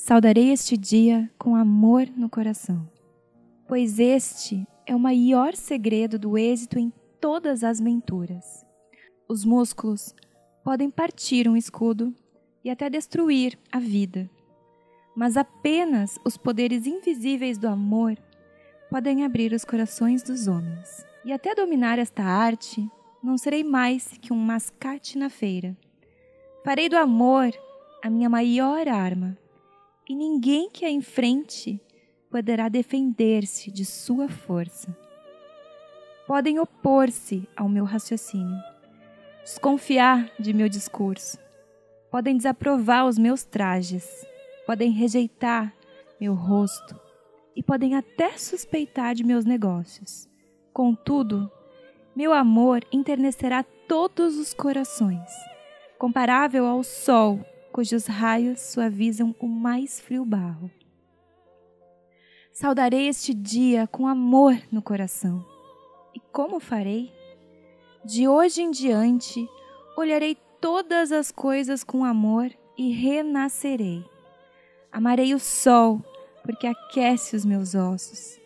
Saudarei este dia com amor no coração, pois este é o maior segredo do êxito em todas as menturas. Os músculos podem partir um escudo e até destruir a vida, mas apenas os poderes invisíveis do amor podem abrir os corações dos homens. E até dominar esta arte, não serei mais que um mascate na feira. Farei do amor a minha maior arma, e ninguém que a enfrente poderá defender-se de sua força. Podem opor-se ao meu raciocínio, desconfiar de meu discurso, podem desaprovar os meus trajes, podem rejeitar meu rosto e podem até suspeitar de meus negócios. Contudo, meu amor enternecerá todos os corações, comparável ao sol, cujos raios suavizam o mais frio barro. Saudarei este dia com amor no coração. E como farei? De hoje em diante, olharei todas as coisas com amor e renascerei. Amarei o sol, porque aquece os meus ossos.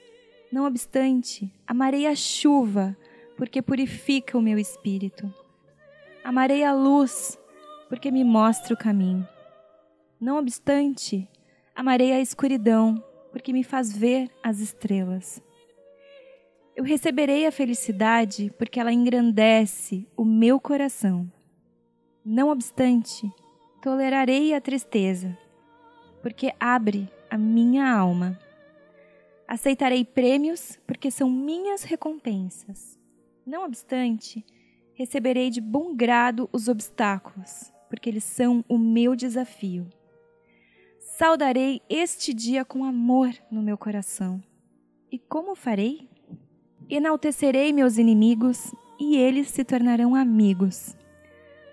Não obstante, amarei a chuva, porque purifica o meu espírito. Amarei a luz, porque me mostra o caminho. Não obstante, amarei a escuridão, porque me faz ver as estrelas. Eu receberei a felicidade, porque ela engrandece o meu coração. Não obstante, tolerarei a tristeza, porque abre a minha alma. Aceitarei prêmios, porque são minhas recompensas. Não obstante, receberei de bom grado os obstáculos, porque eles são o meu desafio. Saudarei este dia com amor no meu coração. E como farei? Enaltecerei meus inimigos e eles se tornarão amigos.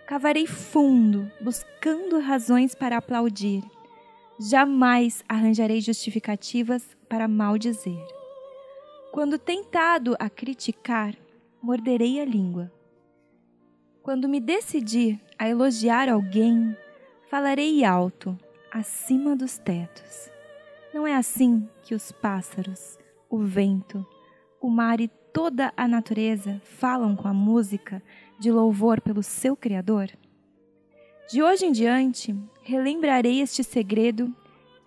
Cavarei fundo, buscando razões para aplaudir. Jamais arranjarei justificativas para maldizer. Quando tentado a criticar, morderei a língua. Quando me decidir a elogiar alguém, falarei alto, acima dos tetos. Não é assim que os pássaros, o vento, o mar e toda a natureza falam com a música de louvor pelo seu Criador? De hoje em diante, relembrarei este segredo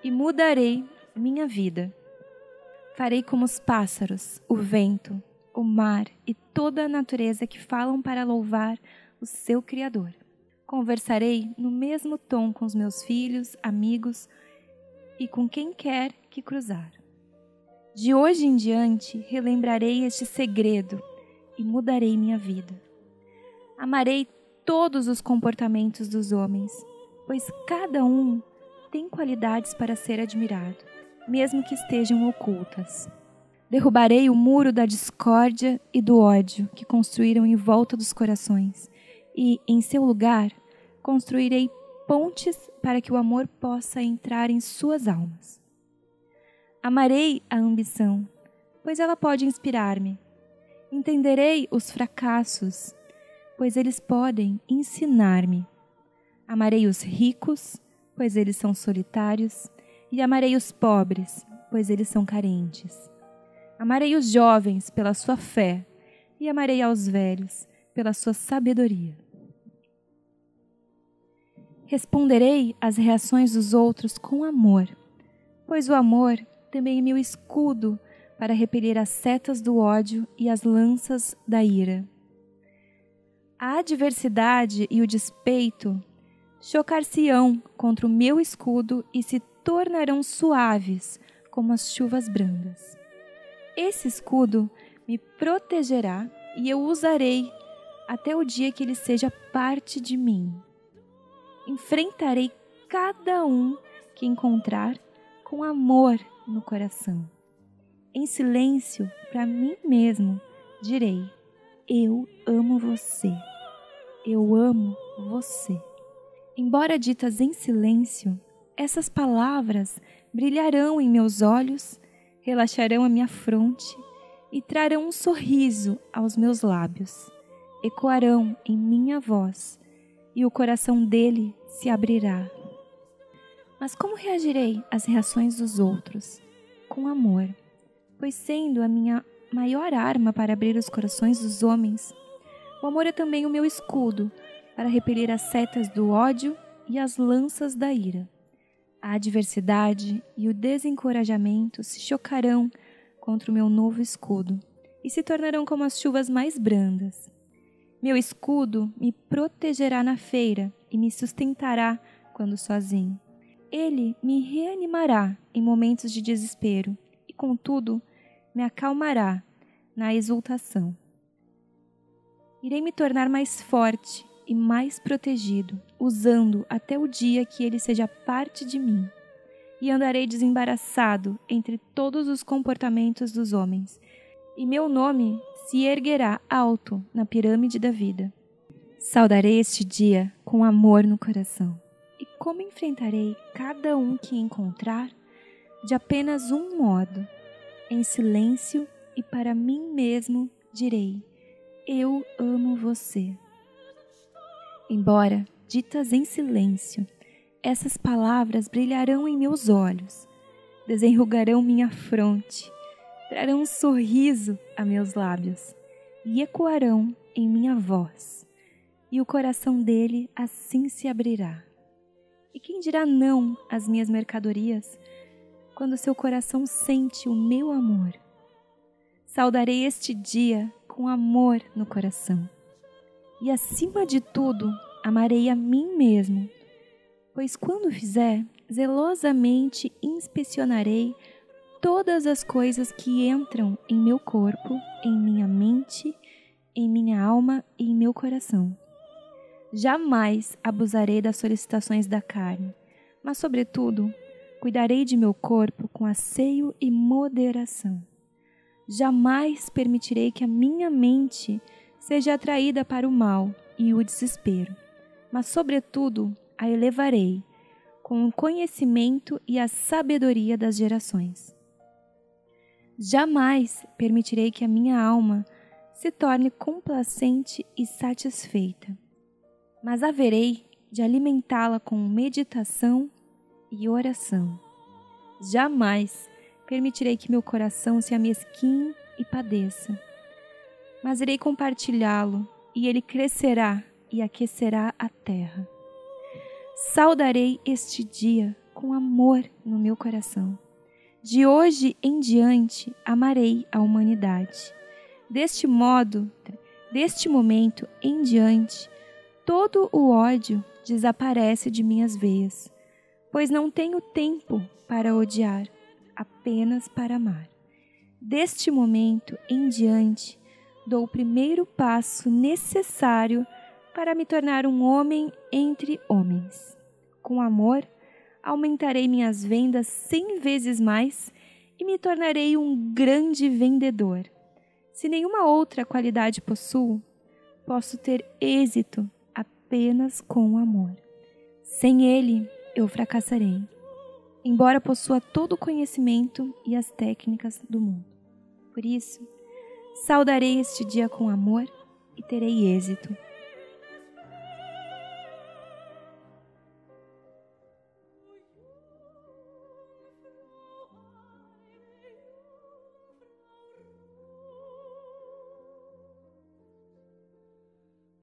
e mudarei minha vida. Farei como os pássaros, o vento, o mar e toda a natureza que falam para louvar o seu Criador. Conversarei no mesmo tom com os meus filhos, amigos e com quem quer que cruzar. De hoje em diante, relembrarei este segredo e mudarei minha vida. Amarei todos os comportamentos dos homens, pois cada um tem qualidades para ser admirado, mesmo que estejam ocultas. Derrubarei o muro da discórdia e do ódio que construíram em volta dos corações, e, em seu lugar, construirei pontes para que o amor possa entrar em suas almas. Amarei a ambição, pois ela pode inspirar-me. Entenderei os fracassos pois eles podem ensinar-me. Amarei os ricos, pois eles são solitários, e amarei os pobres, pois eles são carentes. Amarei os jovens pela sua fé, e amarei aos velhos pela sua sabedoria. Responderei às reações dos outros com amor, pois o amor também é meu escudo para repelir as setas do ódio e as lanças da ira. A adversidade e o despeito chocar-se-ão contra o meu escudo e se tornarão suaves como as chuvas brandas. Esse escudo me protegerá e eu usarei até o dia que ele seja parte de mim. Enfrentarei cada um que encontrar com amor no coração. Em silêncio, para mim mesmo, direi: Eu amo você eu amo você. Embora ditas em silêncio, essas palavras brilharão em meus olhos, relaxarão a minha fronte e trarão um sorriso aos meus lábios. Ecoarão em minha voz e o coração dele se abrirá. Mas como reagirei às reações dos outros? Com amor, pois sendo a minha maior arma para abrir os corações dos homens, o amor é também o meu escudo para repelir as setas do ódio e as lanças da ira. A adversidade e o desencorajamento se chocarão contra o meu novo escudo e se tornarão como as chuvas mais brandas. Meu escudo me protegerá na feira e me sustentará quando sozinho. Ele me reanimará em momentos de desespero e, contudo, me acalmará na exultação. Irei me tornar mais forte e mais protegido, usando até o dia que ele seja parte de mim. E andarei desembaraçado entre todos os comportamentos dos homens, e meu nome se erguerá alto na pirâmide da vida. Saudarei este dia com amor no coração. E como enfrentarei cada um que encontrar? De apenas um modo, em silêncio e para mim mesmo direi: Eu amo você. Embora ditas em silêncio, essas palavras brilharão em meus olhos, desenrugarão minha fronte, trarão um sorriso a meus lábios e ecoarão em minha voz, e o coração dele assim se abrirá. E quem dirá não às minhas mercadorias quando seu coração sente o meu amor? Saudarei este dia com amor no coração e acima de tudo, amarei a mim mesmo, pois quando fizer, zelosamente inspecionarei todas as coisas que entram em meu corpo, em minha mente, em minha alma e em meu coração. Jamais abusarei das solicitações da carne, mas, sobretudo, cuidarei de meu corpo com asseio e moderação. Jamais permitirei que a minha mente seja atraída para o mal e o desespero, mas, sobretudo, a elevarei com o conhecimento e a sabedoria das gerações. Jamais permitirei que a minha alma se torne complacente e satisfeita, mas haverei de alimentá-la com meditação e oração. Jamais permitirei que meu coração se amesquinhe e padeça mas irei compartilhá-lo, e ele crescerá e aquecerá a terra. Saudarei este dia com amor no meu coração. De hoje em diante amarei a humanidade. Deste modo, deste momento em diante, todo o ódio desaparece de minhas veias, pois não tenho tempo para odiar, apenas para amar. Deste momento em diante, dou o primeiro passo necessário para me tornar um homem entre homens. Com amor, aumentarei minhas vendas cem vezes mais e me tornarei um grande vendedor. Se nenhuma outra qualidade possuo, posso ter êxito apenas com o amor. Sem ele, eu fracassarei, embora possua todo o conhecimento e as técnicas do mundo. Por isso, Saudarei este dia com amor e terei êxito.